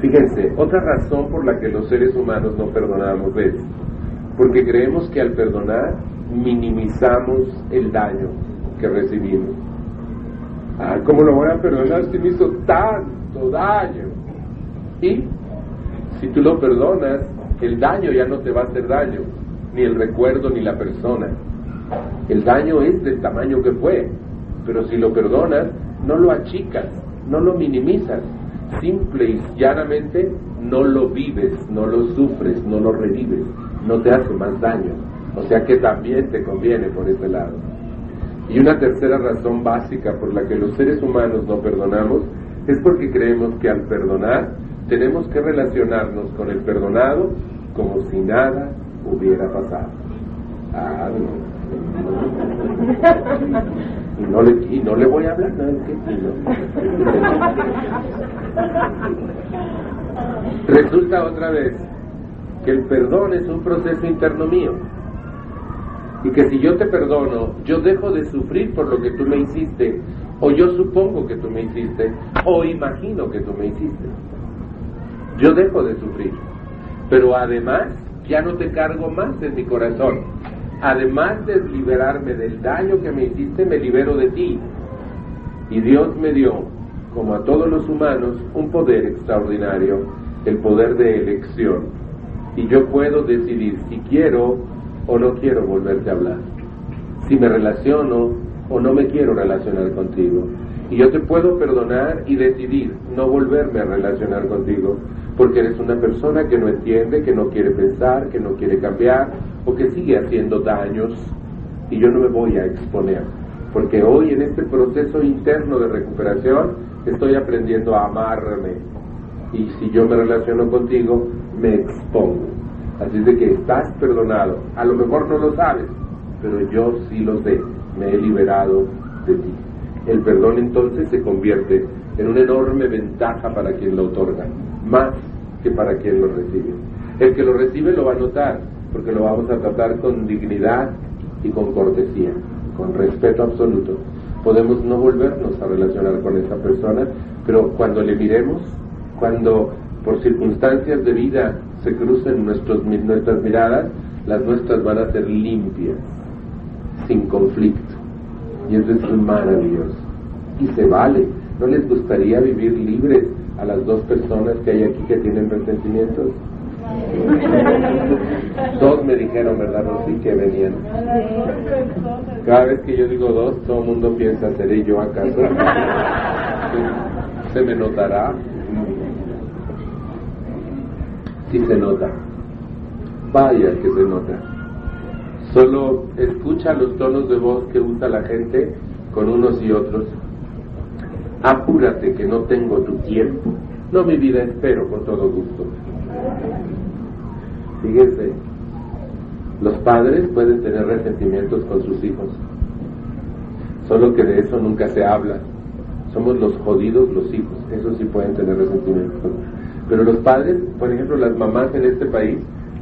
Fíjense, otra razón por la que los seres humanos no perdonamos es porque creemos que al perdonar minimizamos el daño que recibimos. Ah, ¿cómo lo voy a perdonar si me hizo tanto daño? Y si tú lo perdonas, el daño ya no te va a hacer daño, ni el recuerdo ni la persona. El daño es del tamaño que fue, pero si lo perdonas, no lo achicas, no lo minimizas, simple y llanamente no lo vives, no lo sufres, no lo revives, no te hace más daño. O sea que también te conviene por ese lado. Y una tercera razón básica por la que los seres humanos no perdonamos es porque creemos que al perdonar tenemos que relacionarnos con el perdonado como si nada hubiera pasado. Ah, no. Y no le, y no le voy a hablar, ¿no? Resulta otra vez que el perdón es un proceso interno mío. Y que si yo te perdono, yo dejo de sufrir por lo que tú me hiciste, o yo supongo que tú me hiciste, o imagino que tú me hiciste. Yo dejo de sufrir. Pero además, ya no te cargo más en mi corazón además de liberarme del daño que me hiciste, me libero de ti. Y Dios me dio, como a todos los humanos, un poder extraordinario, el poder de elección. Y yo puedo decidir si quiero o no quiero volverte a hablar, si me relaciono o no me quiero relacionar contigo. Y yo te puedo perdonar y decidir no volverme a relacionar contigo, porque eres una persona que no entiende, que no quiere pensar, que no quiere cambiar o que sigue haciendo daños y yo no me voy a exponer, porque hoy en este proceso interno de recuperación estoy aprendiendo a amarme y si yo me relaciono contigo me expongo. Así de que estás perdonado, a lo mejor no lo sabes, pero yo sí lo sé, me he liberado de ti. El perdón entonces se convierte en una enorme ventaja para quien lo otorga, más que para quien lo recibe. El que lo recibe lo va a notar, porque lo vamos a tratar con dignidad y con cortesía, con respeto absoluto. Podemos no volvernos a relacionar con esa persona, pero cuando le miremos, cuando por circunstancias de vida se crucen nuestros, nuestras miradas, las nuestras van a ser limpias, sin conflicto. Y eso es maravilloso. Y se vale. ¿No les gustaría vivir libres a las dos personas que hay aquí que tienen resentimientos? Dos me dijeron, ¿verdad, sí que venían? Cada vez que yo digo dos, todo el mundo piensa, ¿seré yo acaso? ¿Se me notará? Sí se nota. Vaya que se nota. Solo escucha los tonos de voz que usa la gente con unos y otros. Apúrate que no tengo tu tiempo. No, mi vida, espero con todo gusto. Fíjense, los padres pueden tener resentimientos con sus hijos, solo que de eso nunca se habla. Somos los jodidos los hijos, eso sí pueden tener resentimientos. Pero los padres, por ejemplo, las mamás en este país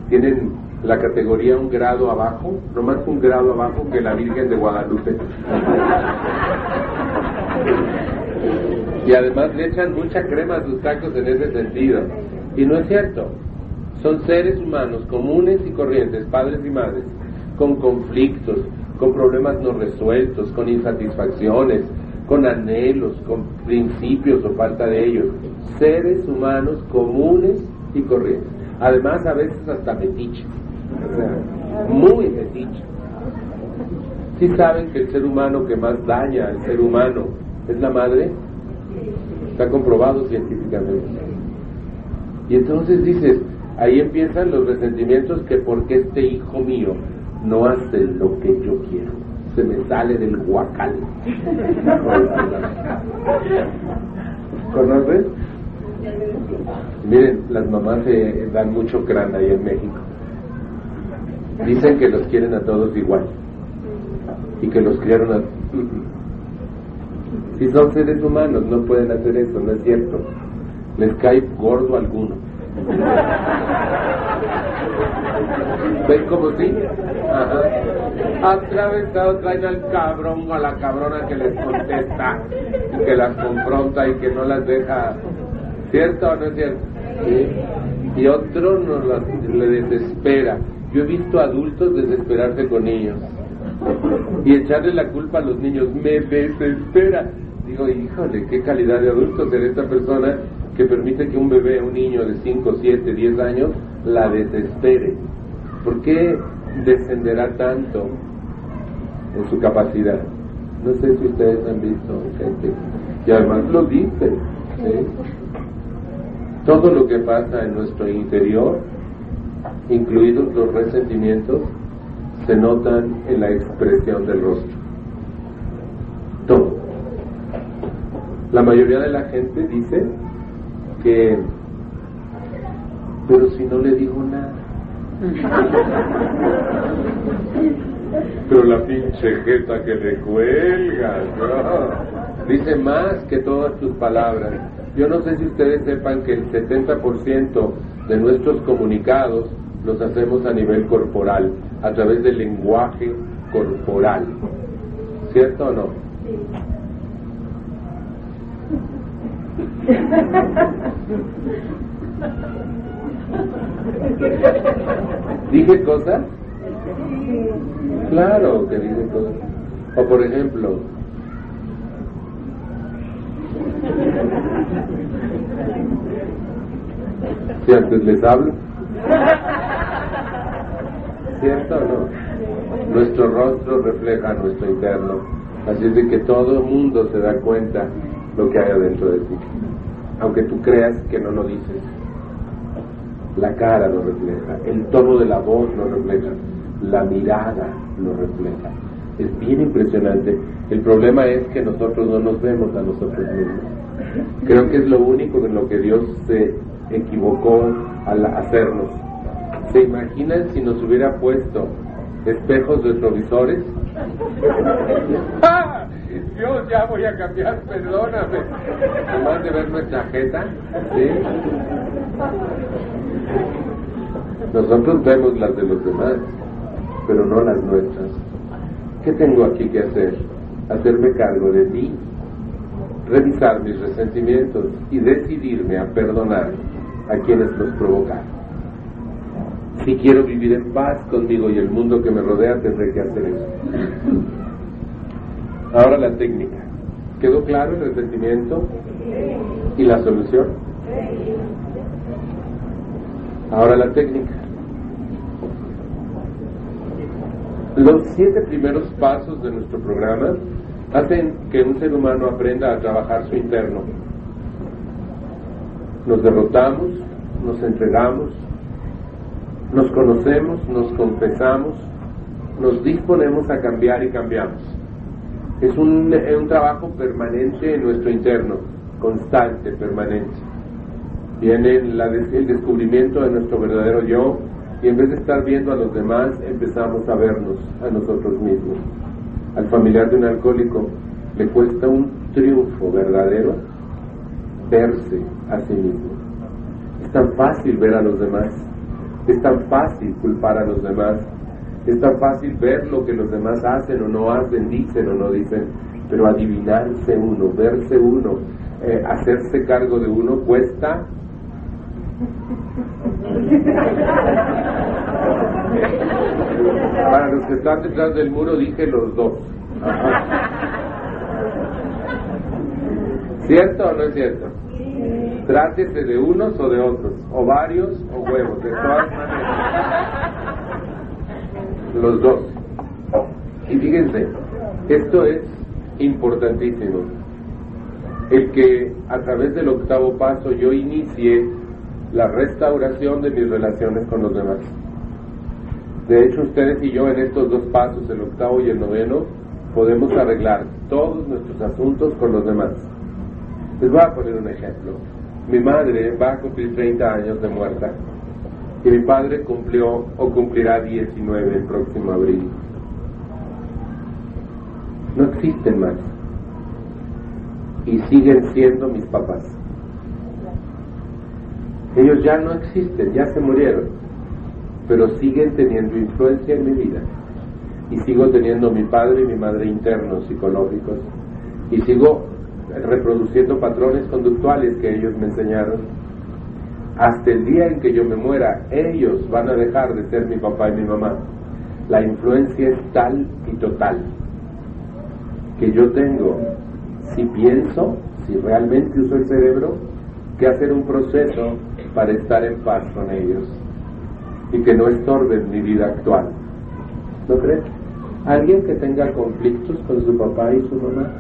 tienen la categoría un grado abajo, no más un grado abajo que la Virgen de Guadalupe. y además le echan mucha crema a sus tacos en ese sentido. Y no es cierto. Son seres humanos comunes y corrientes, padres y madres, con conflictos, con problemas no resueltos, con insatisfacciones, con anhelos, con principios o falta de ellos. Seres humanos comunes y corrientes. Además, a veces hasta metiches. Muy metiches. ¿Sí saben que el ser humano que más daña al ser humano es la madre? Está comprobado científicamente. Y entonces dices, Ahí empiezan los resentimientos que porque este hijo mío no hace lo que yo quiero, se me sale del guacal. ¿Conoces? Miren, las mamás se dan mucho crán ahí en México. Dicen que los quieren a todos igual y que los criaron a... Si son seres humanos, no pueden hacer eso, no es cierto. Les cae gordo alguno. ¿Ven cómo sí? Ajá. Atravesado traen al cabrón o a la cabrona que les contesta y que las confronta y que no las deja. ¿Cierto o no es cierto? Y otro no las, le desespera. Yo he visto adultos desesperarse con niños y echarle la culpa a los niños. Me desespera. Digo, híjole, qué calidad de adulto ser esta persona que permite que un bebé, un niño de 5, 7, 10 años, la desespere. ¿Por qué descenderá tanto en su capacidad? No sé si ustedes han visto gente, y además lo dice. Todo lo que pasa en nuestro interior, incluidos los resentimientos, se notan en la expresión del rostro. Todo. La mayoría de la gente dice que, pero si no le digo nada. Pero la pinche jeta que le cuelga, dice más que todas tus palabras. Yo no sé si ustedes sepan que el 70% de nuestros comunicados los hacemos a nivel corporal, a través del lenguaje corporal. ¿Cierto o no? ¿Dije cosas? Claro que dije cosas. O por ejemplo, si antes les hablo, ¿cierto o no? Nuestro rostro refleja nuestro interno, así es de que todo el mundo se da cuenta lo que hay adentro de ti, aunque tú creas que no lo dices. La cara lo refleja, el tono de la voz lo refleja, la mirada lo refleja. Es bien impresionante. El problema es que nosotros no nos vemos a nosotros mismos. Creo que es lo único en lo que Dios se equivocó al hacernos. ¿Se imaginan si nos hubiera puesto espejos retrovisores? ¡Ah! Dios, ya voy a cambiar, perdóname. Además de ver nuestra jeta, ¿sí? Nosotros vemos las de los demás, pero no las nuestras. ¿Qué tengo aquí que hacer? Hacerme cargo de mí, revisar mis resentimientos y decidirme a perdonar a quienes los provocaron. Si quiero vivir en paz conmigo y el mundo que me rodea, tendré que hacer eso. Ahora la técnica. ¿Quedó claro el resentimiento y la solución? Ahora la técnica. Los siete primeros pasos de nuestro programa hacen que un ser humano aprenda a trabajar su interno. Nos derrotamos, nos entregamos, nos conocemos, nos confesamos, nos disponemos a cambiar y cambiamos. Es un, un trabajo permanente en nuestro interno, constante, permanente. Viene el descubrimiento de nuestro verdadero yo y en vez de estar viendo a los demás, empezamos a vernos a nosotros mismos. Al familiar de un alcohólico le cuesta un triunfo verdadero verse a sí mismo. Es tan fácil ver a los demás, es tan fácil culpar a los demás, es tan fácil ver lo que los demás hacen o no hacen, dicen o no dicen, pero adivinarse uno, verse uno, eh, hacerse cargo de uno cuesta para los que están detrás del muro dije los dos. ¿Cierto o no es cierto? Trátese de unos o de otros, o varios o huevos, de todas maneras. Los dos. Y fíjense, esto es importantísimo. El que a través del octavo paso yo inicie la restauración de mis relaciones con los demás. De hecho, ustedes y yo en estos dos pasos, el octavo y el noveno, podemos arreglar todos nuestros asuntos con los demás. Les voy a poner un ejemplo. Mi madre va a cumplir 30 años de muerta y mi padre cumplió o cumplirá 19 el próximo abril. No existen más y siguen siendo mis papás. Ellos ya no existen, ya se murieron, pero siguen teniendo influencia en mi vida. Y sigo teniendo mi padre y mi madre internos psicológicos. Y sigo reproduciendo patrones conductuales que ellos me enseñaron. Hasta el día en que yo me muera, ellos van a dejar de ser mi papá y mi mamá. La influencia es tal y total que yo tengo, si pienso, si realmente uso el cerebro, que hacer un proceso para estar en paz con ellos y que no estorben mi vida actual. ¿No crees? ¿Alguien que tenga conflictos con su papá y su mamá?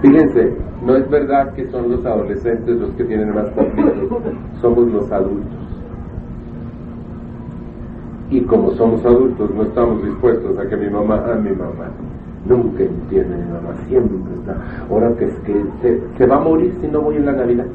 Fíjense, no es verdad que son los adolescentes los que tienen más conflictos, somos los adultos. Y como somos adultos, no estamos dispuestos a que mi mamá, a mi mamá, nunca entiende mi mamá, siempre está. Ahora que es que se, se va a morir si no voy en la Navidad.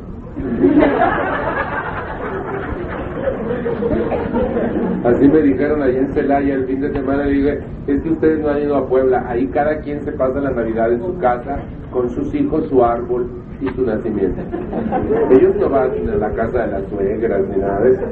Así me dijeron ahí en Celaya el fin de semana, dije, es que ustedes no han ido a Puebla, ahí cada quien se pasa la Navidad en su casa, con sus hijos, su árbol y su nacimiento. Ellos no van a la casa de las suegras ni nada de eso.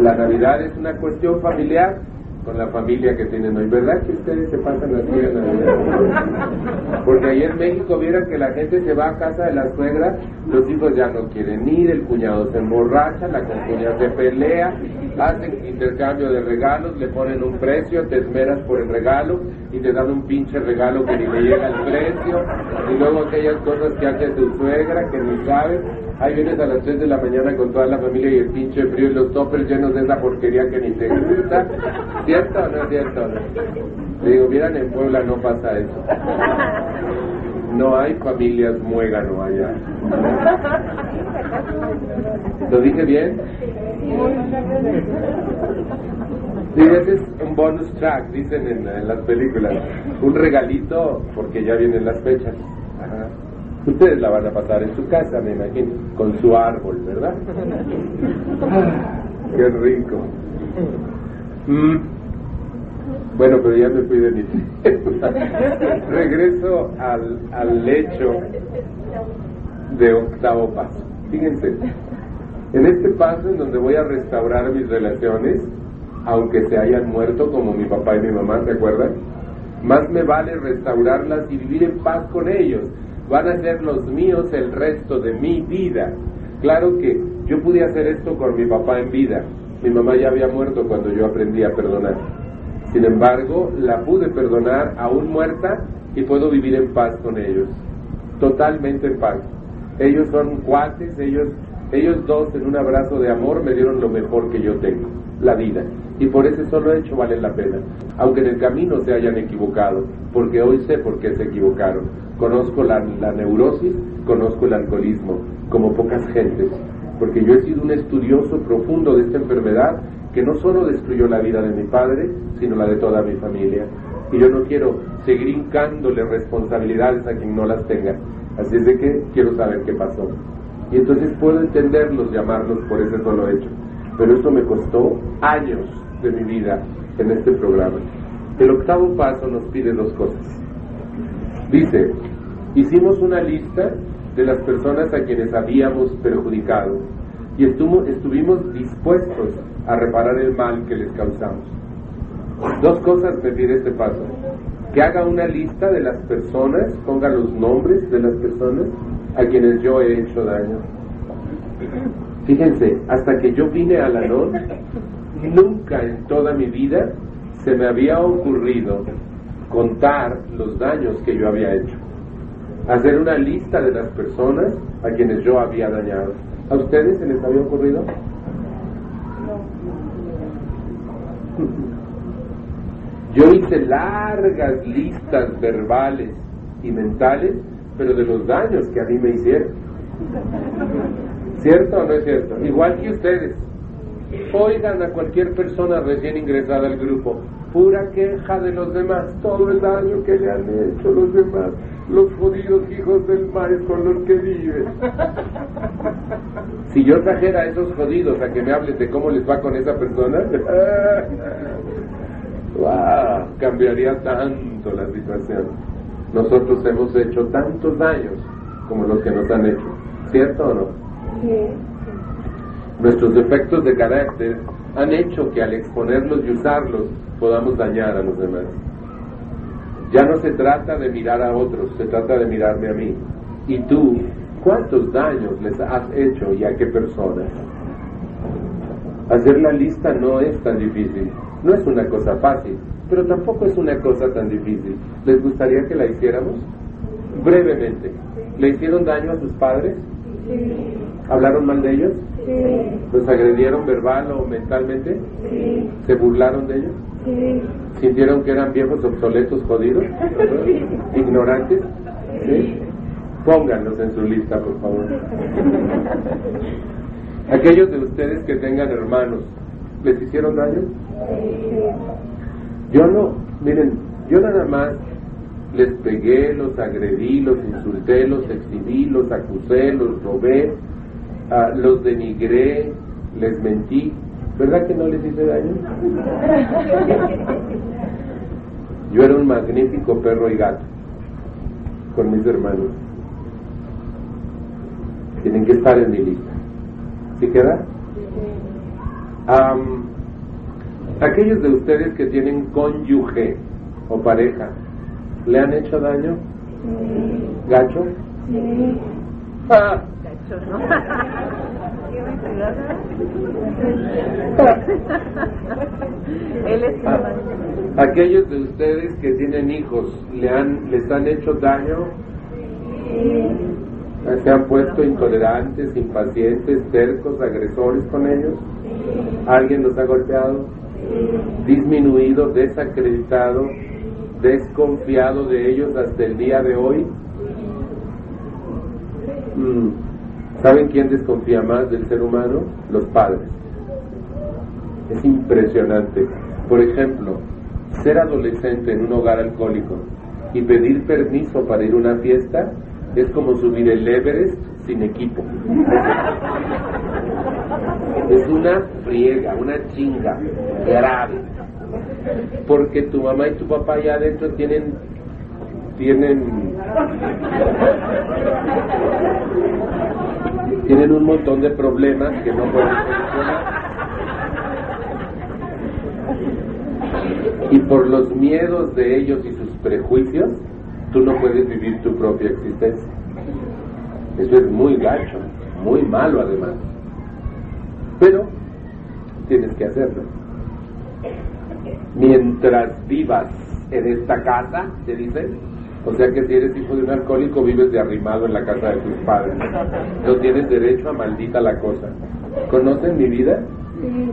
La Navidad es una cuestión familiar con la familia que tienen hoy. ¿Verdad que ustedes se pasan las Navidad? Porque ahí en México vieron que la gente se va a casa de la suegra, los hijos ya no quieren ir, el cuñado se emborracha, la concuña se pelea, hacen intercambio de regalos, le ponen un precio, te esmeras por el regalo y te dan un pinche regalo que ni le llega el precio, y luego aquellas cosas que hace tu suegra que ni sabes Ahí vienes a las 3 de la mañana con toda la familia y el pinche frío y los toppers llenos de esa porquería que ni te gusta. ¿Cierto o no es cierto? Le digo, miran, en Puebla no pasa eso. No hay familias muégano allá. ¿Lo dije bien? Sí, ese es un bonus track, dicen en, en las películas. Un regalito porque ya vienen las fechas. Ajá. Ustedes la van a pasar en su casa, me imagino, con su árbol, ¿verdad? ¡Qué rico! Mm. Bueno, pero ya me fui de mi Regreso al, al lecho de octavo paso. Fíjense, en este paso en donde voy a restaurar mis relaciones, aunque se hayan muerto como mi papá y mi mamá, ¿se acuerdan? Más me vale restaurarlas y vivir en paz con ellos van a ser los míos el resto de mi vida. Claro que yo pude hacer esto con mi papá en vida. Mi mamá ya había muerto cuando yo aprendí a perdonar. Sin embargo, la pude perdonar aún muerta y puedo vivir en paz con ellos. Totalmente en paz. Ellos son cuates, ellos, ellos dos en un abrazo de amor me dieron lo mejor que yo tengo, la vida. Y por ese solo hecho vale la pena. Aunque en el camino se hayan equivocado, porque hoy sé por qué se equivocaron conozco la, neurosis, conozco el alcoholismo, como pocas gentes, porque yo he sido un estudioso profundo de esta enfermedad que no solo destruyó la vida de mi padre, sino la de toda mi familia. Y yo no quiero seguir hincándole responsabilidades a quien no las tenga. Así es de que quiero saber qué pasó. Y entonces puedo entenderlos, llamarlos por ese solo hecho. Pero eso me costó años de mi vida en este programa. El octavo paso nos pide dos cosas. Dice, hicimos una lista de las personas a quienes habíamos perjudicado y estuvimos dispuestos a reparar el mal que les causamos. Dos cosas me pide este paso. Que haga una lista de las personas, ponga los nombres de las personas a quienes yo he hecho daño. Fíjense, hasta que yo vine a la NON, nunca en toda mi vida se me había ocurrido contar los daños que yo había hecho, hacer una lista de las personas a quienes yo había dañado. ¿A ustedes se les había ocurrido? Yo hice largas listas verbales y mentales, pero de los daños que a mí me hicieron. ¿Cierto o no es cierto? Igual que ustedes. Oigan a cualquier persona recién ingresada al grupo, pura queja de los demás, todo el daño que le han hecho los demás. los jodidos hijos del mal con los que vives. Si yo trajera a esos jodidos a que me hables de cómo les va con esa persona, wow, cambiaría tanto la situación. Nosotros hemos hecho tantos daños como los que nos han hecho, ¿cierto o no? Nuestros defectos de carácter han hecho que al exponerlos y usarlos podamos dañar a los demás. Ya no se trata de mirar a otros, se trata de mirarme a mí. ¿Y tú cuántos daños les has hecho y a qué personas? Hacer la lista no es tan difícil, no es una cosa fácil, pero tampoco es una cosa tan difícil. ¿Les gustaría que la hiciéramos? Brevemente. ¿Le hicieron daño a sus padres? ¿Hablaron mal de ellos? ¿Los agredieron verbal o mentalmente? ¿Se burlaron de ellos? ¿Sintieron que eran viejos obsoletos, jodidos? ¿Ignorantes? Pónganlos en su lista, por favor. Aquellos de ustedes que tengan hermanos, ¿les hicieron daño? Yo no, miren, yo nada más les pegué, los agredí, los insulté, los exhibí, los acusé, los robé, ah, los denigré, les mentí. ¿Verdad que no les hice daño? Yo era un magnífico perro y gato con mis hermanos. Tienen que estar en mi lista. ¿Sí queda? aquellos de ustedes que tienen cónyuge o pareja, ¿le han hecho daño? ¿Gacho? Sí. Ah. ¿no? Aquellos de ustedes que tienen hijos, ¿le han, ¿les han hecho daño? ¿Se han puesto intolerantes, impacientes, tercos, agresores con ellos? ¿Alguien los ha golpeado? ¿Disminuido, desacreditado, desconfiado de ellos hasta el día de hoy? Mm. ¿Saben quién desconfía más del ser humano? Los padres. Es impresionante. Por ejemplo, ser adolescente en un hogar alcohólico y pedir permiso para ir a una fiesta es como subir el Everest sin equipo. Es una friega, una chinga grave. Porque tu mamá y tu papá allá adentro tienen tienen tienen un montón de problemas que no pueden solucionar. Y por los miedos de ellos y sus prejuicios, tú no puedes vivir tu propia existencia. Eso es muy gacho, muy malo además. Pero tienes que hacerlo. Mientras vivas en esta casa, te dicen, o sea que si eres hijo de un alcohólico vives de arrimado en la casa de tus padres. No tienes derecho a maldita la cosa. ¿Conocen mi vida? Sí.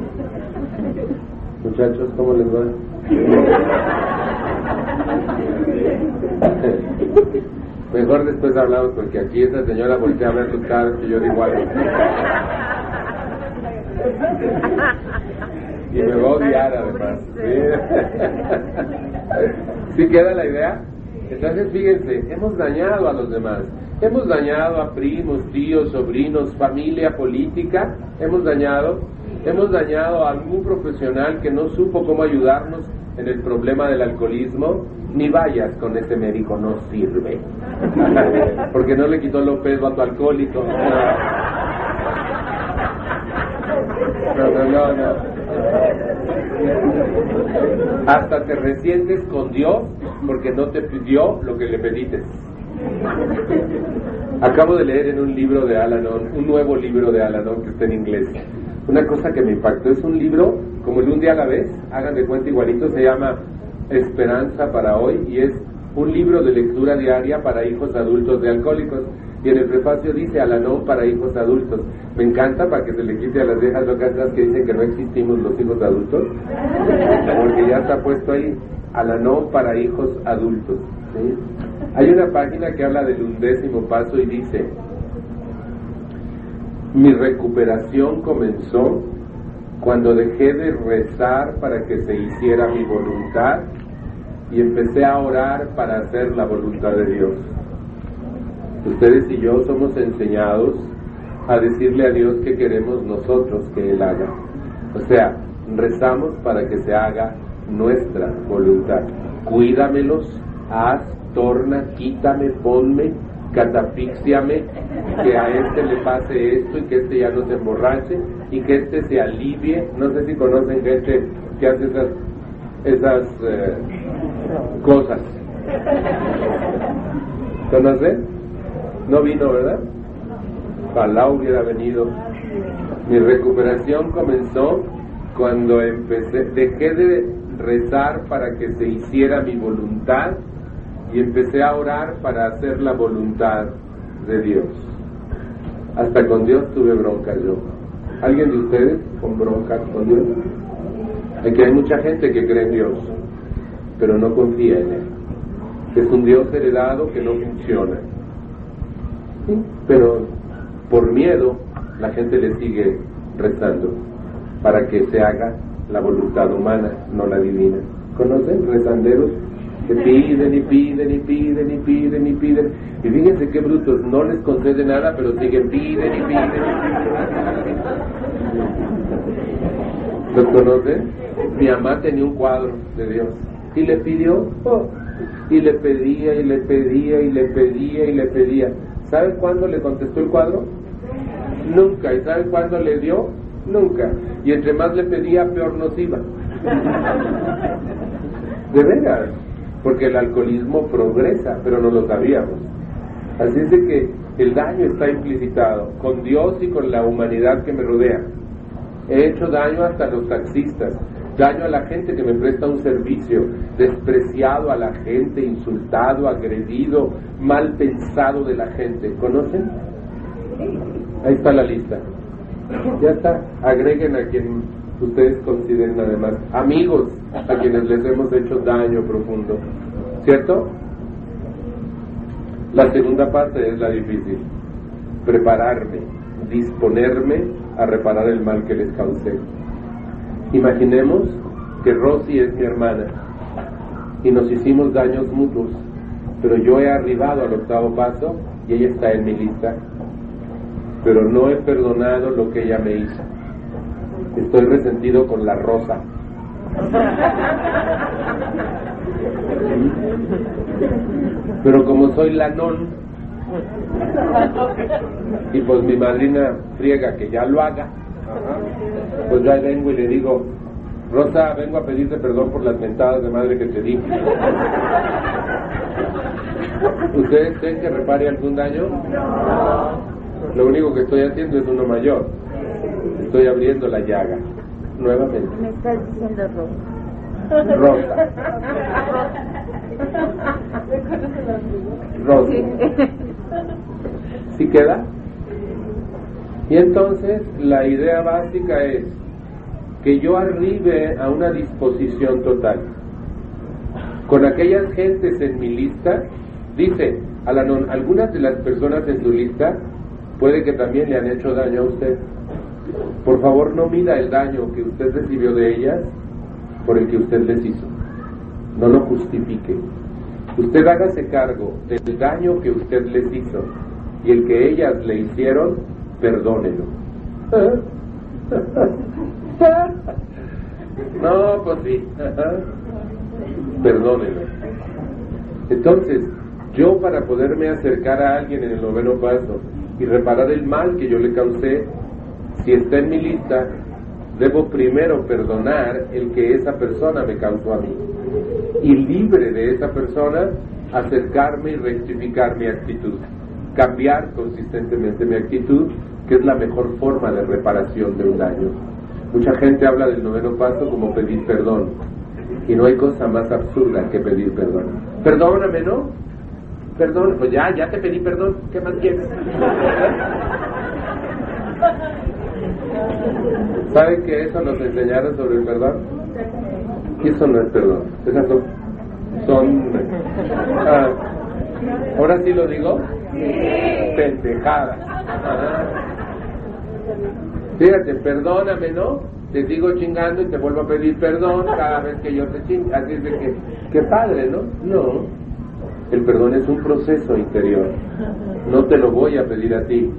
Muchachos, ¿cómo les va? Mejor después hablamos porque aquí esta señora voltea a ver sus caras que yo digo algo. Y me va a odiar además. ¿Sí queda la idea? Entonces, fíjense, hemos dañado a los demás. Hemos dañado a primos, tíos, sobrinos, familia política. Hemos dañado. Hemos dañado a algún profesional que no supo cómo ayudarnos en el problema del alcoholismo. Ni vayas con ese médico, no sirve. Porque no le quitó pesos a tu alcohólico. No, no, no, no. Hasta te resientes con Dios porque no te pidió lo que le pediste. Acabo de leer en un libro de Alanon, un nuevo libro de Alanon que está en inglés. Una cosa que me impactó es un libro, como el un día a la vez, hagan de cuenta igualito, se llama Esperanza para hoy y es un libro de lectura diaria para hijos adultos de alcohólicos. Y en el prefacio dice Alanon para hijos adultos. Me encanta para que se le quite a las viejas locas que dicen que no existimos los hijos adultos, porque ya está puesto ahí Alanon para hijos adultos. Hay una página que habla del undécimo paso y dice, mi recuperación comenzó cuando dejé de rezar para que se hiciera mi voluntad y empecé a orar para hacer la voluntad de Dios. Ustedes y yo somos enseñados a decirle a Dios que queremos nosotros que Él haga. O sea, rezamos para que se haga nuestra voluntad. Cuídamelos, haz, torna, quítame, ponme, catafixiame, que a este le pase esto y que este ya no se emborrache y que este se alivie. No sé si conocen gente que hace esas, esas eh, cosas. ¿Conocen? No vino, ¿verdad? Ojalá hubiera venido. Mi recuperación comenzó cuando empecé, dejé de rezar para que se hiciera mi voluntad y empecé a orar para hacer la voluntad de Dios. Hasta con Dios tuve bronca yo. ¿Alguien de ustedes con bronca con Dios? Aquí hay mucha gente que cree en Dios, pero no confía en Él. Es un Dios heredado que no funciona. Pero por miedo la gente le sigue rezando para que se haga la voluntad humana, no la divina. ¿Conocen rezanderos que piden y piden y piden y piden y piden? Y fíjense qué brutos, no les concede nada, pero siguen piden y piden. ¿Los conocen? Mi mamá tenía un cuadro de Dios y le pidió, oh, y le pedía y le pedía y le pedía y le pedía. ¿Sabe cuándo le contestó el cuadro? Nunca. ¿Y sabe cuándo le dio? Nunca. Y entre más le pedía, peor nos iba. De veras. Porque el alcoholismo progresa, pero no lo sabíamos. Así es que el daño está implicitado con Dios y con la humanidad que me rodea. He hecho daño hasta los taxistas, daño a la gente que me presta un servicio, despreciado a la gente, insultado, agredido, mal pensado de la gente. ¿Conocen? Ahí está la lista. Ya está. Agreguen a quien ustedes consideren además amigos a quienes les hemos hecho daño profundo. ¿Cierto? La segunda parte es la difícil. Prepararme, disponerme a reparar el mal que les causé. Imaginemos que Rosy es mi hermana y nos hicimos daños mutuos, pero yo he arribado al octavo paso y ella está en mi lista, pero no he perdonado lo que ella me hizo. Estoy resentido con la rosa. Pero como soy la non, y pues mi madrina friega que ya lo haga, pues ya vengo y le digo, Rosa, vengo a pedirte perdón por las mentadas de madre que te di. ¿Ustedes creen que repare algún daño? Lo único que estoy haciendo es uno mayor. Estoy abriendo la llaga. Nuevamente. Me estás diciendo Rosa. Rosa. Rosa. ¿Sí queda? Y entonces la idea básica es que yo arribe a una disposición total. Con aquellas gentes en mi lista, dice Alanon, algunas de las personas en su lista puede que también le han hecho daño a usted. Por favor, no mida el daño que usted recibió de ellas por el que usted les hizo. No lo justifique. Usted hágase cargo del daño que usted les hizo y el que ellas le hicieron, perdónelo. No, pues sí. Perdónelo. Entonces, yo para poderme acercar a alguien en el noveno paso y reparar el mal que yo le causé, si está en mi lista, debo primero perdonar el que esa persona me causó a mí. Y libre de esa persona, acercarme y rectificar mi actitud. Cambiar consistentemente mi actitud, que es la mejor forma de reparación de un daño. Mucha gente habla del noveno paso como pedir perdón. Y no hay cosa más absurda que pedir perdón. Perdóname, ¿no? Perdón, pues ya, ya te pedí perdón. ¿Qué más quieres? ¿Saben que eso nos enseñaron sobre el perdón? Eso no es perdón. Esas son. son ah, Ahora sí lo digo. Pendejadas. Fíjate, perdóname, ¿no? Te sigo chingando y te vuelvo a pedir perdón cada vez que yo te chingo. Así es de que, qué padre, ¿no? No. El perdón es un proceso interior. No te lo voy a pedir a ti.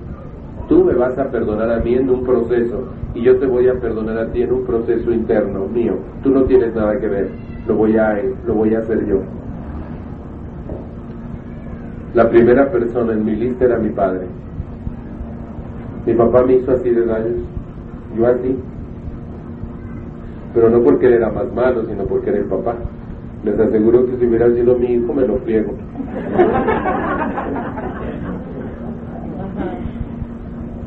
Tú me vas a perdonar a mí en un proceso y yo te voy a perdonar a ti en un proceso interno mío. Tú no tienes nada que ver. Lo voy a, lo voy a hacer yo. La primera persona en mi lista era mi padre. Mi papá me hizo así de daños, yo así. Pero no porque él era más malo, sino porque era el papá. Les aseguro que si hubiera sido mi hijo, me lo friego.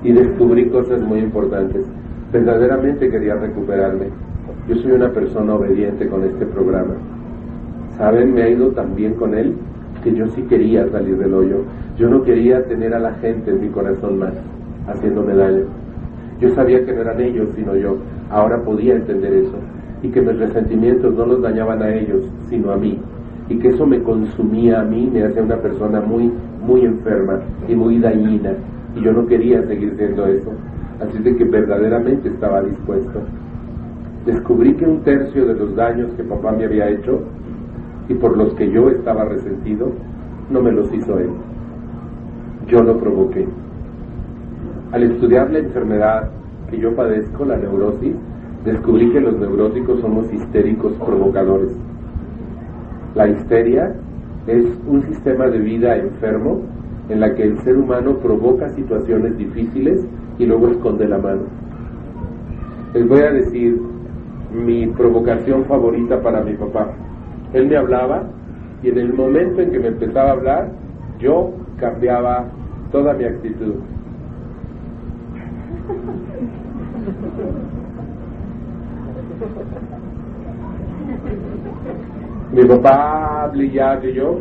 y descubrí cosas muy importantes. Verdaderamente quería recuperarme. Yo soy una persona obediente con este programa. ¿Saben? Me ha ido tan bien con él que yo sí quería salir del hoyo. Yo no quería tener a la gente en mi corazón más, haciéndome daño. Yo sabía que no eran ellos, sino yo. Ahora podía entender eso. Y que mis resentimientos no los dañaban a ellos, sino a mí. Y que eso me consumía a mí, me hacía una persona muy, muy enferma y muy dañina. Y yo no quería seguir siendo eso. Así de que verdaderamente estaba dispuesto. Descubrí que un tercio de los daños que papá me había hecho y por los que yo estaba resentido, no me los hizo él. Yo lo provoqué. Al estudiar la enfermedad que yo padezco, la neurosis, descubrí que los neuróticos somos histéricos provocadores. La histeria es un sistema de vida enfermo en la que el ser humano provoca situaciones difíciles y luego esconde la mano. Les voy a decir mi provocación favorita para mi papá. Él me hablaba y en el momento en que me empezaba a hablar, yo cambiaba toda mi actitud. Mi papá ya que yo.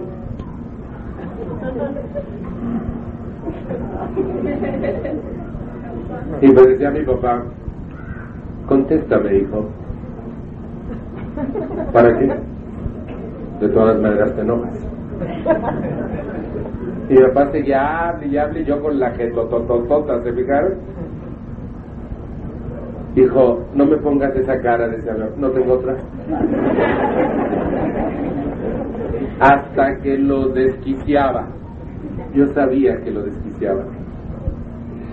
Y me decía mi papá, contéstame, hijo. ¿Para qué? De todas maneras te enojas. Y papá seguía hable y yo con la jetotototota, ¿se fijaron? Dijo, no me pongas esa cara, decía, no tengo otra. Hasta que lo desquiciaba. Yo sabía que lo desquiciaba.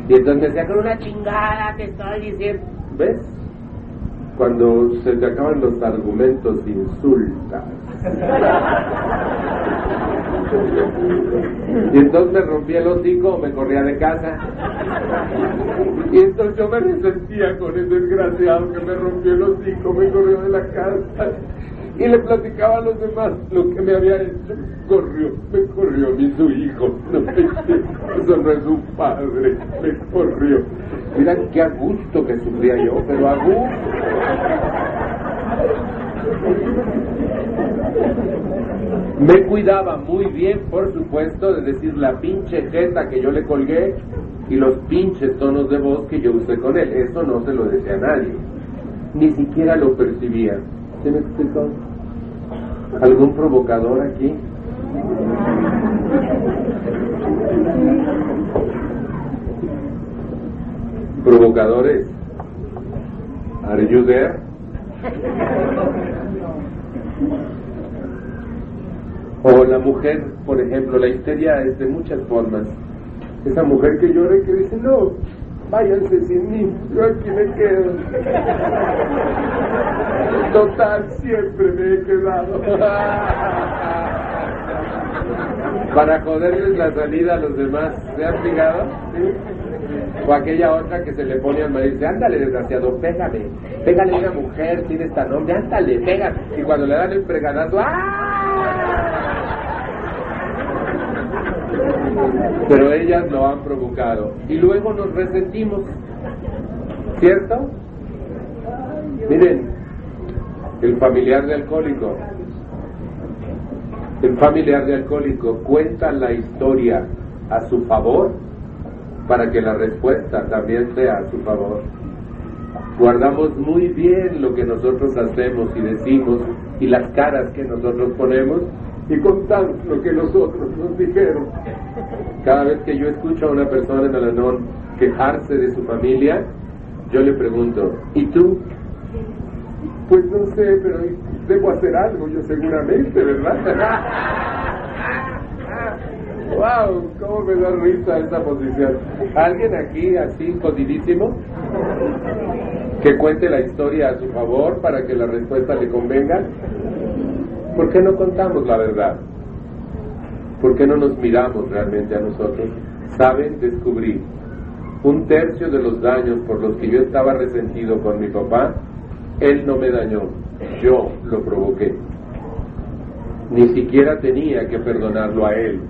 Y entonces decía, con una chingada te estoy diciendo. ¿Ves? Cuando se te acaban los argumentos, insultas. Y entonces me rompía el hocico, me corría de casa. Y entonces yo me resentía con el desgraciado que me rompió el hocico, me corrió de la casa. Y le platicaba a los demás lo que me había hecho. Corrió, me corrió mi su hijo. No eso no es un padre, me corrió. Mira qué a gusto que sufría yo, pero a gusto. Me cuidaba muy bien, por supuesto, de decir la pinche jeta que yo le colgué y los pinches tonos de voz que yo usé con él. Eso no se lo decía a nadie. Ni siquiera lo percibía. ¿Se me? ¿Algún provocador aquí? Provocadores. Are you there? O la mujer, por ejemplo, la histeria es de muchas formas. Esa mujer que llora y que dice, no, váyanse sin mí, yo aquí me quedo. Total, siempre me he quedado. Para joderles la salida a los demás. ¿Se han fijado? O aquella otra que se le pone al marido y dice, ándale desgraciado, pégame, pégale a una mujer, tiene esta nombre, ándale, pégame. Y cuando le dan el fregadazo, ¡ah! Pero ellas lo han provocado. Y luego nos resentimos. ¿Cierto? Miren, el familiar de alcohólico. El familiar de alcohólico cuenta la historia a su favor para que la respuesta también sea a su favor. Guardamos muy bien lo que nosotros hacemos y decimos y las caras que nosotros ponemos y contamos lo que nosotros nos dijeron. Cada vez que yo escucho a una persona en Alanón quejarse de su familia, yo le pregunto, ¿y tú? Pues no sé, pero debo hacer algo, yo seguramente, ¿verdad? ¡Wow! ¿Cómo me da risa esa posición? ¿Alguien aquí así jodidísimo? Que cuente la historia a su favor para que la respuesta le convenga. ¿Por qué no contamos la verdad? ¿Por qué no nos miramos realmente a nosotros? Saben descubrir un tercio de los daños por los que yo estaba resentido con mi papá, él no me dañó, yo lo provoqué. Ni siquiera tenía que perdonarlo a él,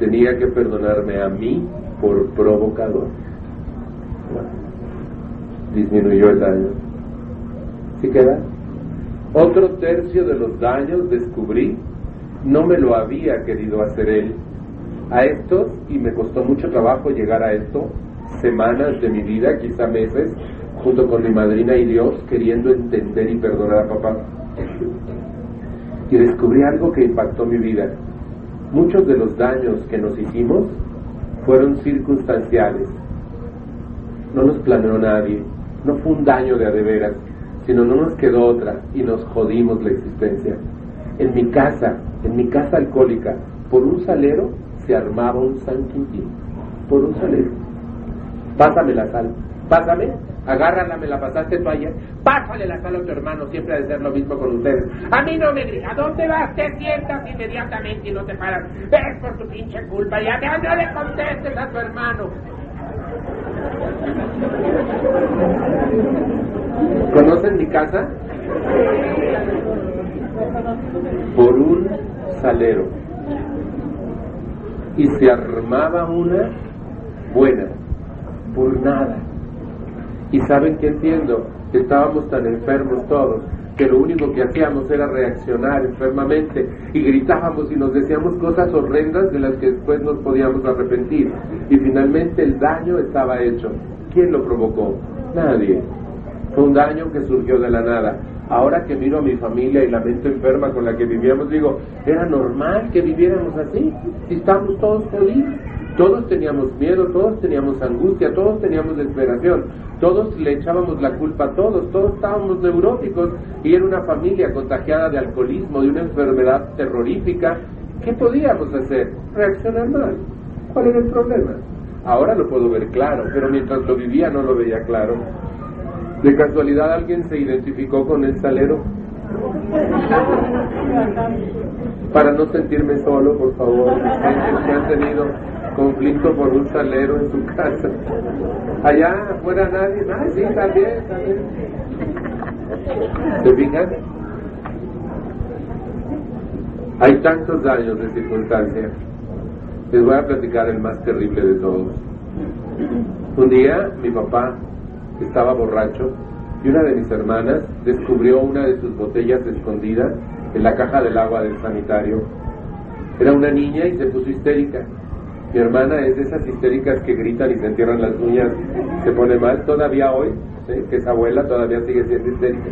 tenía que perdonarme a mí por provocador. disminuyó el daño. ¿Sí queda? Otro tercio de los daños descubrí, no me lo había querido hacer él. A estos, y me costó mucho trabajo llegar a esto, semanas de mi vida, quizá meses, junto con mi madrina y Dios, queriendo entender y perdonar a papá. Y descubrí algo que impactó mi vida. Muchos de los daños que nos hicimos fueron circunstanciales. No nos planeó nadie, no fue un daño de a de veras, sino no nos quedó otra y nos jodimos la existencia. En mi casa, en mi casa alcohólica, por un salero se armaba un San por un salero. Pásame la sal, pásame, agárrala, me la pasaste tú ayer, pásale la sal a tu hermano, siempre ha de ser lo mismo con ustedes. A mí no me grita, ¿a dónde vas? Te sientas inmediatamente y no te paras. Ves por tu pinche culpa, ya, ya no le contestes a tu hermano. ¿Conocen mi casa? Por un salero. Y se armaba una buena por nada. Y saben que entiendo, estábamos tan enfermos todos, que lo único que hacíamos era reaccionar enfermamente y gritábamos y nos decíamos cosas horrendas de las que después nos podíamos arrepentir. Y finalmente el daño estaba hecho. ¿Quién lo provocó? Nadie. Fue un daño que surgió de la nada. Ahora que miro a mi familia y la mente enferma con la que vivíamos, digo, era normal que viviéramos así, estamos todos jodidos. Todos teníamos miedo, todos teníamos angustia, todos teníamos desesperación, todos le echábamos la culpa a todos, todos estábamos neuróticos y era una familia contagiada de alcoholismo, de una enfermedad terrorífica. ¿Qué podíamos hacer? Reaccionar mal. ¿Cuál era el problema? Ahora lo puedo ver claro, pero mientras lo vivía no lo veía claro. ¿De casualidad alguien se identificó con el salero? Para no sentirme solo, por favor, que han tenido conflicto por un salero en su casa. Allá afuera nadie, ah, sí, también, también. ¿Se fijan? Hay tantos daños de circunstancia. Les voy a platicar el más terrible de todos. Un día mi papá estaba borracho y una de mis hermanas descubrió una de sus botellas escondidas en la caja del agua del sanitario. Era una niña y se puso histérica. Mi hermana es de esas histéricas que gritan y se entierran las uñas, se pone mal, todavía hoy, que es abuela, todavía sigue siendo histérica.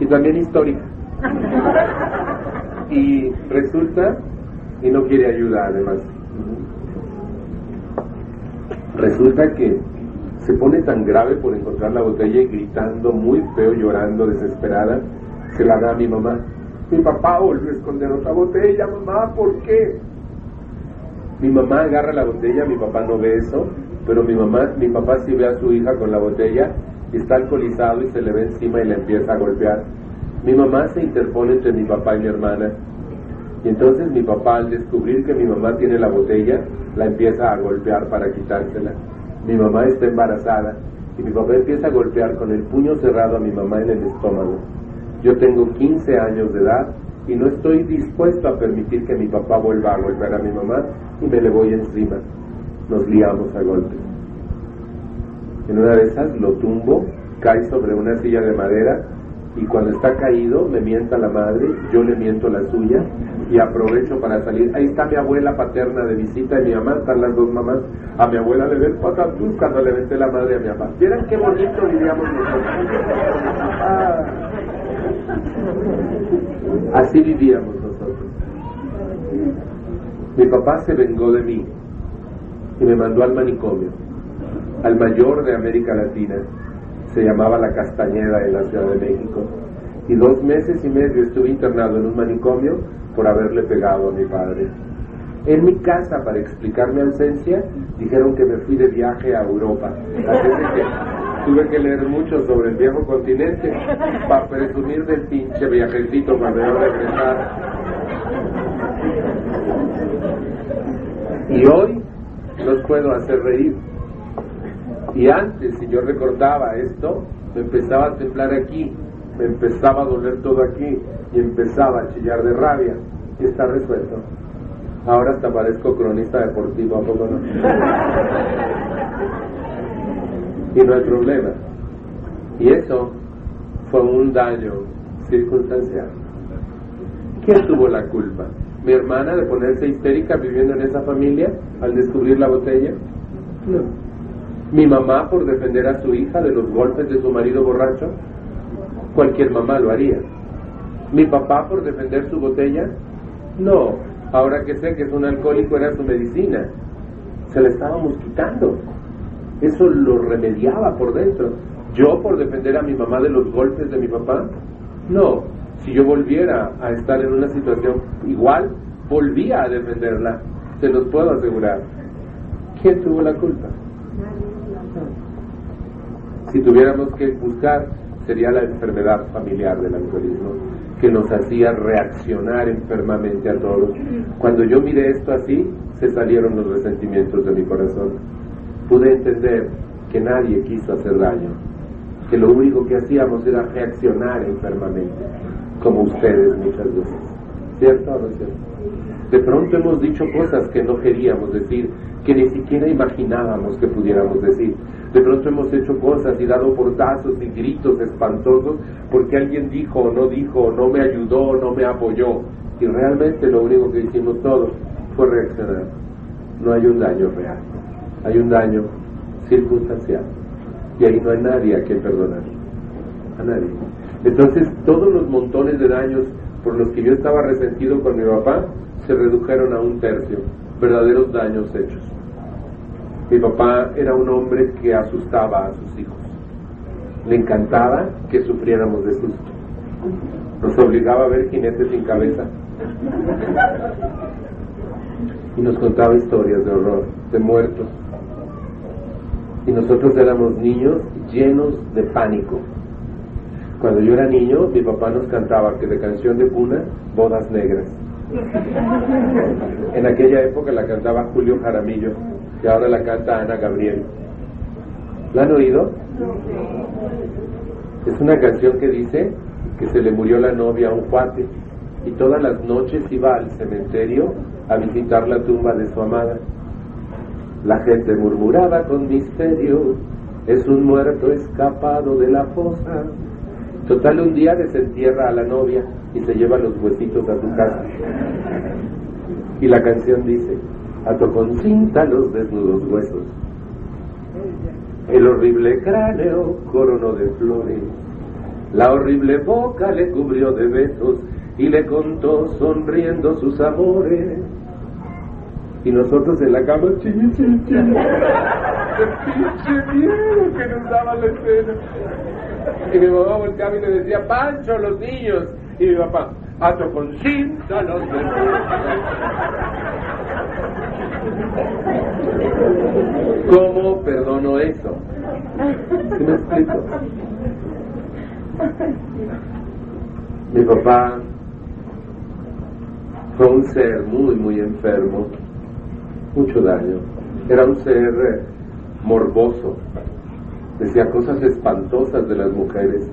Y también histórica. Y resulta, y no quiere ayuda además, resulta que se pone tan grave por encontrar la botella y gritando muy feo, llorando, desesperada, se la da a mi mamá. Mi papá volvió a esconder otra botella, mamá, ¿por qué? Mi mamá agarra la botella, mi papá no ve eso, pero mi mamá, mi papá sí ve a su hija con la botella está alcoholizado y se le ve encima y le empieza a golpear. Mi mamá se interpone entre mi papá y mi hermana. Y entonces mi papá al descubrir que mi mamá tiene la botella, la empieza a golpear para quitársela. Mi mamá está embarazada y mi papá empieza a golpear con el puño cerrado a mi mamá en el estómago. Yo tengo 15 años de edad y no estoy dispuesto a permitir que mi papá vuelva a golpear a mi mamá y me le voy encima. Nos liamos a golpes. En una de esas lo tumbo, cae sobre una silla de madera y cuando está caído me mienta la madre, yo le miento la suya y aprovecho para salir. Ahí está mi abuela paterna de visita y mi mamá, están las dos mamás. A mi abuela le ven patatús cuando le vente la madre a mi papá. ¿Vieran qué bonito vivíamos nosotros? Así vivíamos nosotros. Mi papá se vengó de mí y me mandó al manicomio, al mayor de América Latina. Se llamaba La Castañeda en la Ciudad de México. Y dos meses y medio estuve internado en un manicomio por haberle pegado a mi padre. En mi casa, para explicar mi ausencia, dijeron que me fui de viaje a Europa. Así que tuve que leer mucho sobre el viejo continente para presumir del pinche viajecito cuando yo regresar. Y hoy los puedo hacer reír. Y antes, si yo recordaba esto, me empezaba a temblar aquí, me empezaba a doler todo aquí y empezaba a chillar de rabia. Y está resuelto. Ahora hasta parezco cronista deportivo, ¿a poco no? y no hay problema. Y eso fue un daño circunstancial. ¿Quién tuvo la culpa? ¿Mi hermana de ponerse histérica viviendo en esa familia al descubrir la botella? No. ¿Mi mamá por defender a su hija de los golpes de su marido borracho? Cualquier mamá lo haría. ¿Mi papá por defender su botella? No. Ahora que sé que es un alcohólico era su medicina. Se la estábamos quitando. Eso lo remediaba por dentro. ¿Yo por defender a mi mamá de los golpes de mi papá? No. Si yo volviera a estar en una situación igual, volvía a defenderla. Se los puedo asegurar. ¿Quién tuvo la culpa? Si tuviéramos que buscar, sería la enfermedad familiar del alcoholismo, que nos hacía reaccionar enfermamente a todos. Cuando yo miré esto así, se salieron los resentimientos de mi corazón. Pude entender que nadie quiso hacer daño, que lo único que hacíamos era reaccionar enfermamente, como ustedes muchas veces. ¿Cierto o no cierto? De pronto hemos dicho cosas que no queríamos decir, que ni siquiera imaginábamos que pudiéramos decir. De pronto hemos hecho cosas y dado portazos y gritos espantosos porque alguien dijo o no dijo, o no me ayudó o no me apoyó. Y realmente lo único que hicimos todos fue reaccionar. No hay un daño real, hay un daño circunstancial. Y ahí no hay nadie a quien perdonar. A nadie. Entonces todos los montones de daños por los que yo estaba resentido con mi papá se redujeron a un tercio, verdaderos daños hechos. Mi papá era un hombre que asustaba a sus hijos. Le encantaba que sufriéramos de susto. Nos obligaba a ver jinetes sin cabeza. Y nos contaba historias de horror, de muertos. Y nosotros éramos niños llenos de pánico. Cuando yo era niño, mi papá nos cantaba que de canción de cuna, bodas negras. En aquella época la cantaba Julio Jaramillo y ahora la canta Ana Gabriel. ¿La han oído? Es una canción que dice que se le murió la novia a un cuate y todas las noches iba al cementerio a visitar la tumba de su amada. La gente murmuraba con misterio, es un muerto escapado de la fosa. Total, un día desentierra a la novia y se lleva los huesitos a su casa. Y la canción dice, ató con cinta los desnudos huesos. El horrible cráneo coronó de flores, la horrible boca le cubrió de besos y le contó sonriendo sus amores. Y nosotros en la cama, chin, chin, chin, pinche miedo que nos daba la escena. Y mi mamá volteaba y le decía, Pancho, los niños. Y mi papá, ato con cinta los ¿Cómo perdono eso? ¿Sí me explico? Mi papá fue un ser muy, muy enfermo, mucho daño. Era un ser eh, morboso, decía cosas espantosas de las mujeres.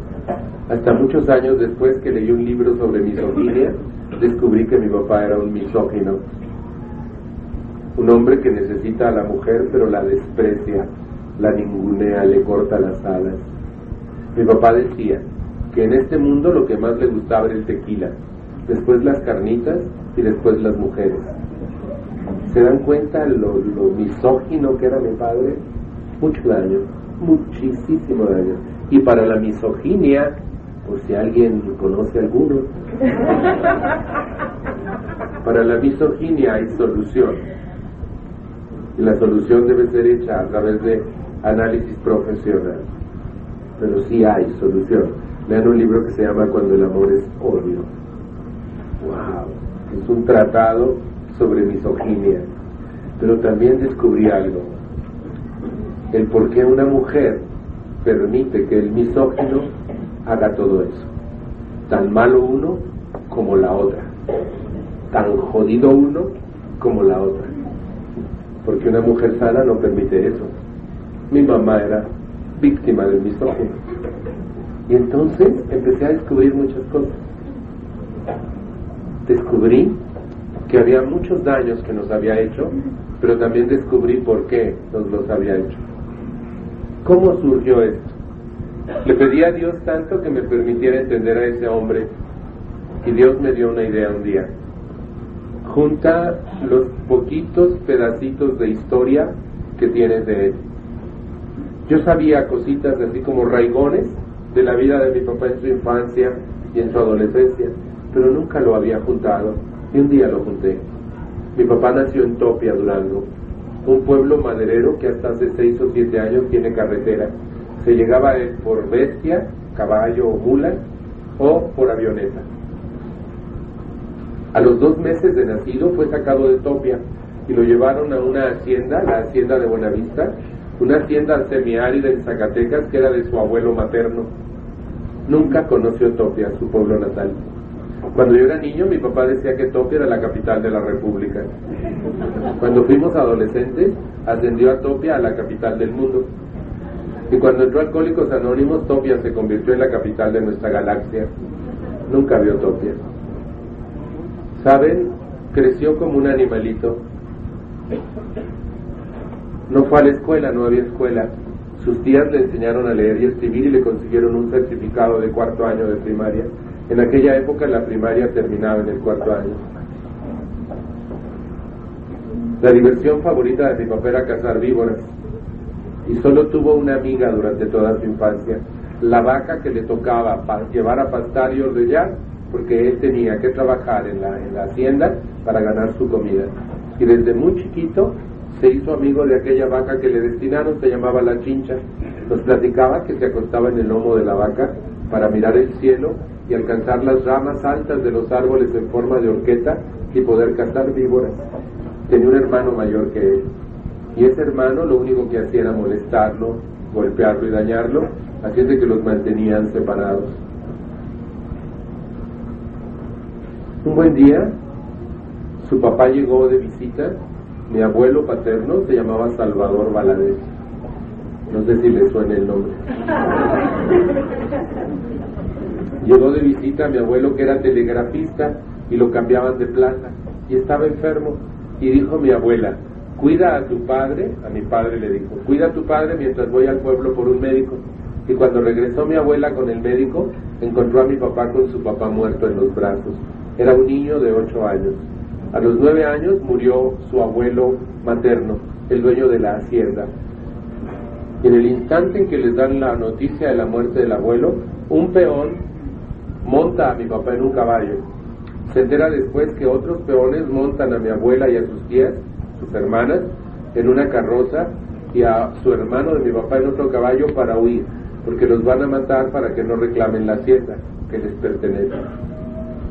Hasta muchos años después que leí un libro sobre misoginia, descubrí que mi papá era un misógino. Un hombre que necesita a la mujer pero la desprecia, la ningunea, le corta las alas. Mi papá decía que en este mundo lo que más le gustaba era el tequila, después las carnitas y después las mujeres. ¿Se dan cuenta lo, lo misógino que era mi padre? Mucho daño muchísimo daño. Y para la misoginia, por si alguien conoce alguno, para la misoginia hay solución. Y la solución debe ser hecha a través de análisis profesional. Pero sí hay solución. Lean un libro que se llama Cuando el amor es odio. ¡Wow! Es un tratado sobre misoginia, pero también descubrí algo, el por qué una mujer permite que el misógino haga todo eso. Tan malo uno como la otra. Tan jodido uno como la otra. Porque una mujer sana no permite eso. Mi mamá era víctima del misógino. Y entonces empecé a descubrir muchas cosas. Descubrí que había muchos daños que nos había hecho, pero también descubrí por qué nos los había hecho. ¿Cómo surgió esto? Le pedí a Dios tanto que me permitiera entender a ese hombre y Dios me dio una idea un día. Junta los poquitos pedacitos de historia que tienes de él. Yo sabía cositas así como raigones de la vida de mi papá en su infancia y en su adolescencia, pero nunca lo había juntado y un día lo junté. Mi papá nació en Topia, Durango, un pueblo maderero que hasta hace seis o siete años tiene carretera. Se llegaba a él por bestia, caballo o mula o por avioneta. A los dos meses de nacido fue sacado de Topia y lo llevaron a una hacienda, la hacienda de Buenavista, una hacienda semiárida en Zacatecas que era de su abuelo materno. Nunca conoció Topia, su pueblo natal. Cuando yo era niño, mi papá decía que Topia era la capital de la República. Cuando fuimos adolescentes, ascendió a Topia a la capital del mundo. Y cuando entró Alcohólicos Anónimos, Topia se convirtió en la capital de nuestra galaxia. Nunca vio Topia. ¿Saben? Creció como un animalito. No fue a la escuela, no había escuela. Sus tías le enseñaron a leer y escribir y le consiguieron un certificado de cuarto año de primaria. En aquella época la primaria terminaba en el cuarto año. La diversión favorita de mi papá era cazar víboras y solo tuvo una amiga durante toda su infancia, la vaca que le tocaba llevar a pastar y ordeñar porque él tenía que trabajar en la, en la hacienda para ganar su comida. Y desde muy chiquito se hizo amigo de aquella vaca que le destinaron, se llamaba la chincha. Nos platicaba que se acostaba en el lomo de la vaca para mirar el cielo y alcanzar las ramas altas de los árboles en forma de horqueta y poder cazar víboras. Tenía un hermano mayor que él. Y ese hermano lo único que hacía era molestarlo, golpearlo y dañarlo, así es de que los mantenían separados. Un buen día, su papá llegó de visita, mi abuelo paterno se llamaba Salvador Valadez. No sé si le suena el nombre. Llegó de visita a mi abuelo que era telegrafista y lo cambiaban de plaza y estaba enfermo y dijo mi abuela, cuida a tu padre, a mi padre le dijo, cuida a tu padre mientras voy al pueblo por un médico. Y cuando regresó mi abuela con el médico, encontró a mi papá con su papá muerto en los brazos. Era un niño de ocho años. A los nueve años murió su abuelo materno, el dueño de la hacienda. En el instante en que les dan la noticia de la muerte del abuelo, un peón monta a mi papá en un caballo. Se entera después que otros peones montan a mi abuela y a sus tías, sus hermanas, en una carroza y a su hermano de mi papá en otro caballo para huir, porque los van a matar para que no reclamen la hacienda que les pertenece.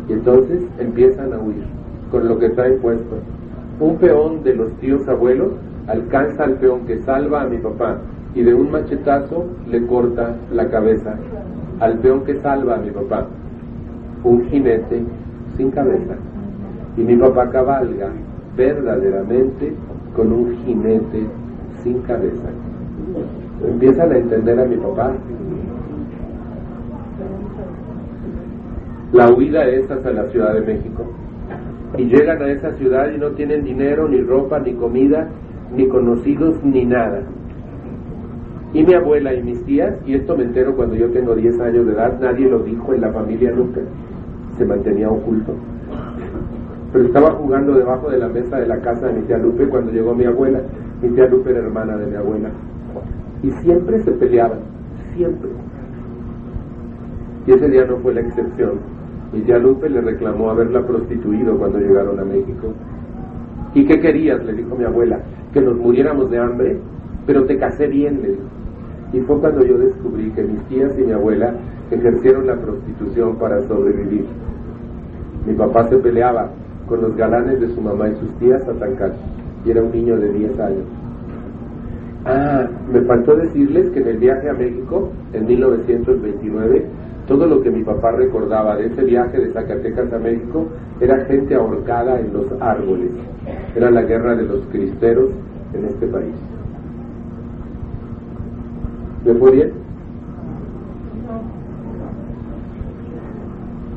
Y entonces empiezan a huir con lo que traen puesto. Un peón de los tíos abuelos alcanza al peón que salva a mi papá y de un machetazo le corta la cabeza al peón que salva a mi papá un jinete sin cabeza. Y mi papá cabalga verdaderamente con un jinete sin cabeza. Empiezan a entender a mi papá. La huida es hasta la Ciudad de México. Y llegan a esa ciudad y no tienen dinero, ni ropa, ni comida, ni conocidos, ni nada. Y mi abuela y mis tías, y esto me entero cuando yo tengo 10 años de edad, nadie lo dijo en la familia nunca se mantenía oculto. Pero estaba jugando debajo de la mesa de la casa de mi tía Lupe cuando llegó mi abuela. Mi tía Lupe era hermana de mi abuela. Y siempre se peleaban, siempre. Y ese día no fue la excepción. Mi tía Lupe le reclamó haberla prostituido cuando llegaron a México. ¿Y qué querías? le dijo mi abuela. Que nos muriéramos de hambre, pero te casé bien, le dijo. Y fue cuando yo descubrí que mis tías y mi abuela ejercieron la prostitución para sobrevivir. Mi papá se peleaba con los galanes de su mamá y sus tías a Tancán. Y era un niño de 10 años. Ah, me faltó decirles que en el viaje a México, en 1929, todo lo que mi papá recordaba de ese viaje de Zacatecas a México era gente ahorcada en los árboles. Era la guerra de los cristeros en este país. ¿Me fue bien?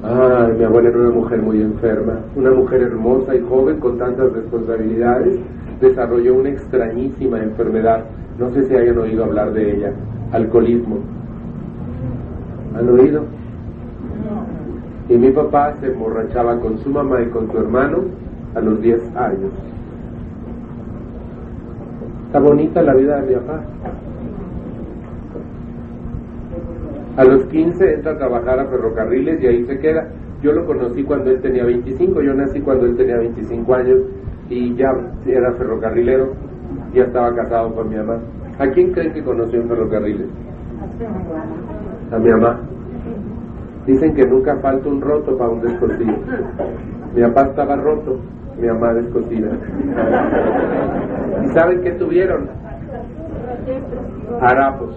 Ah, mi abuela era una mujer muy enferma, una mujer hermosa y joven con tantas responsabilidades, desarrolló una extrañísima enfermedad, no sé si hayan oído hablar de ella, alcoholismo. ¿Han oído? Y mi papá se emborrachaba con su mamá y con su hermano a los 10 años. Está bonita la vida de mi papá. A los 15 entra a trabajar a ferrocarriles y ahí se queda. Yo lo conocí cuando él tenía 25, yo nací cuando él tenía 25 años y ya era ferrocarrilero, ya estaba casado con mi mamá. ¿A quién creen que conoció en ferrocarriles? A mi mamá. Dicen que nunca falta un roto para un descosido. Mi papá estaba roto, mi mamá descosida. ¿Y saben qué tuvieron? Harapos.